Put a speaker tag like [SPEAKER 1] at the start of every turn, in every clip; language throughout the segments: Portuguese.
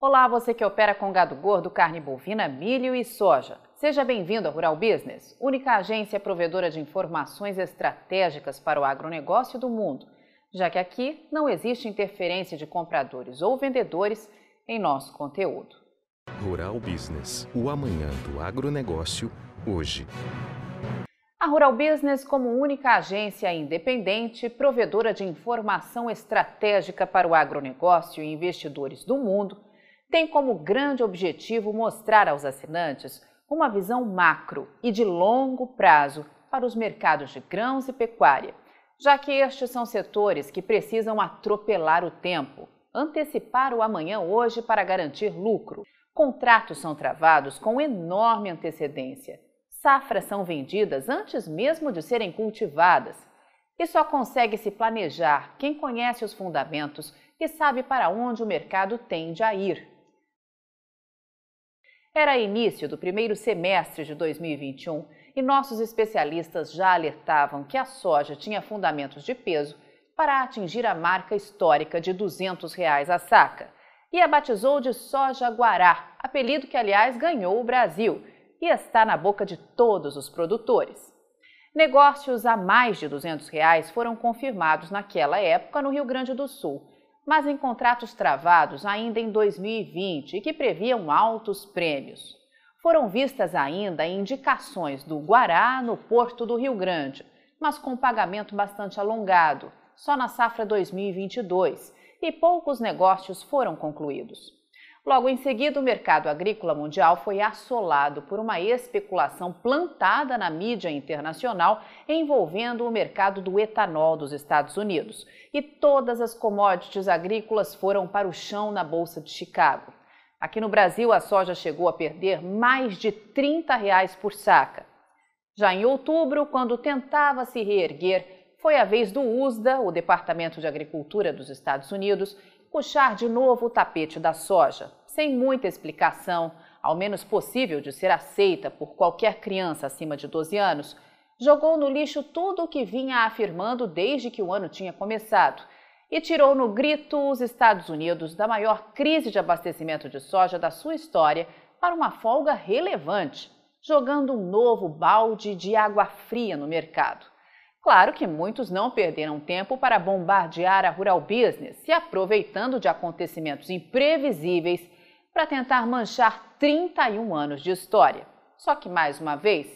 [SPEAKER 1] Olá, você que opera com gado gordo, carne bovina, milho e soja. Seja bem-vindo ao Rural Business, única agência provedora de informações estratégicas para o agronegócio do mundo, já que aqui não existe interferência de compradores ou vendedores em nosso conteúdo.
[SPEAKER 2] Rural Business, o amanhã do agronegócio, hoje.
[SPEAKER 1] A Rural Business, como única agência independente, provedora de informação estratégica para o agronegócio e investidores do mundo, tem como grande objetivo mostrar aos assinantes uma visão macro e de longo prazo para os mercados de grãos e pecuária, já que estes são setores que precisam atropelar o tempo, antecipar o amanhã hoje para garantir lucro. Contratos são travados com enorme antecedência. Safras são vendidas antes mesmo de serem cultivadas. E só consegue se planejar quem conhece os fundamentos e sabe para onde o mercado tende a ir. Era início do primeiro semestre de 2021 e nossos especialistas já alertavam que a soja tinha fundamentos de peso para atingir a marca histórica de 200 reais a saca e a batizou de soja guará, apelido que, aliás, ganhou o Brasil e está na boca de todos os produtores. Negócios a mais de 200 reais foram confirmados naquela época no Rio Grande do Sul, mas em contratos travados ainda em 2020 e que previam altos prêmios. Foram vistas ainda indicações do Guará no porto do Rio Grande, mas com pagamento bastante alongado, só na safra 2022, e poucos negócios foram concluídos. Logo em seguida, o mercado agrícola mundial foi assolado por uma especulação plantada na mídia internacional envolvendo o mercado do etanol dos Estados Unidos. E todas as commodities agrícolas foram para o chão na Bolsa de Chicago. Aqui no Brasil, a soja chegou a perder mais de 30 reais por saca. Já em outubro, quando tentava se reerguer, foi a vez do USDA, o Departamento de Agricultura dos Estados Unidos, puxar de novo o tapete da soja, sem muita explicação, ao menos possível de ser aceita por qualquer criança acima de 12 anos, jogou no lixo tudo o que vinha afirmando desde que o ano tinha começado e tirou no grito os Estados Unidos da maior crise de abastecimento de soja da sua história para uma folga relevante, jogando um novo balde de água fria no mercado. Claro que muitos não perderam tempo para bombardear a rural business, se aproveitando de acontecimentos imprevisíveis para tentar manchar 31 anos de história. Só que, mais uma vez,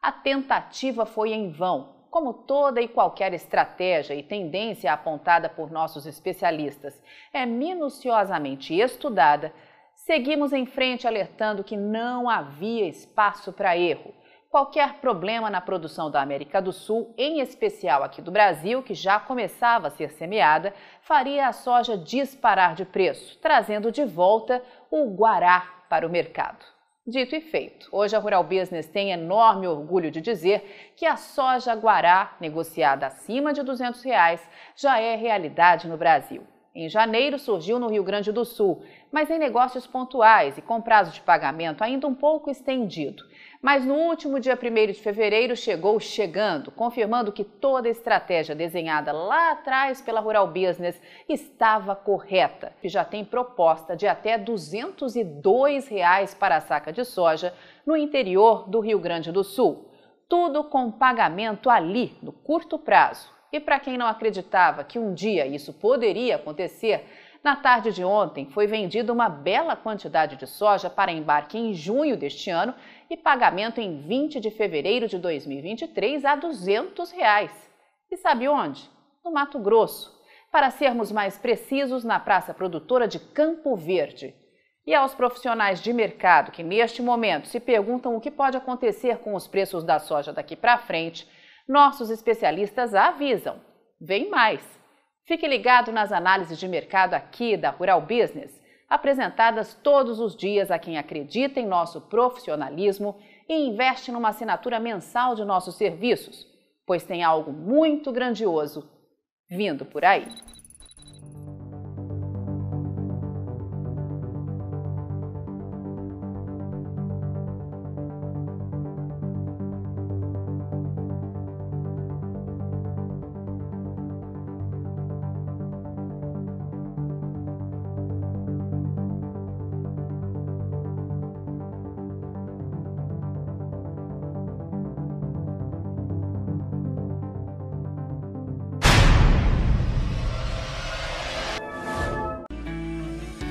[SPEAKER 1] a tentativa foi em vão, como toda e qualquer estratégia e tendência apontada por nossos especialistas. É minuciosamente estudada, seguimos em frente alertando que não havia espaço para erro qualquer problema na produção da América do Sul, em especial aqui do Brasil, que já começava a ser semeada, faria a soja disparar de preço, trazendo de volta o guará para o mercado. Dito e feito, hoje a Rural Business tem enorme orgulho de dizer que a soja guará, negociada acima de 200 reais, já é realidade no Brasil. Em janeiro surgiu no Rio Grande do Sul, mas em negócios pontuais e com prazo de pagamento ainda um pouco estendido. Mas no último dia 1 de fevereiro chegou chegando, confirmando que toda a estratégia desenhada lá atrás pela Rural Business estava correta, que já tem proposta de até 202 reais para a saca de soja no interior do Rio Grande do Sul. Tudo com pagamento ali, no curto prazo. E para quem não acreditava que um dia isso poderia acontecer, na tarde de ontem, foi vendida uma bela quantidade de soja para embarque em junho deste ano e pagamento em 20 de fevereiro de 2023 a 200 reais. E sabe onde? No Mato Grosso. Para sermos mais precisos, na Praça Produtora de Campo Verde. E aos profissionais de mercado que neste momento se perguntam o que pode acontecer com os preços da soja daqui para frente, nossos especialistas avisam: vem mais. Fique ligado nas análises de mercado aqui da Rural Business, apresentadas todos os dias a quem acredita em nosso profissionalismo e investe numa assinatura mensal de nossos serviços, pois tem algo muito grandioso vindo por aí.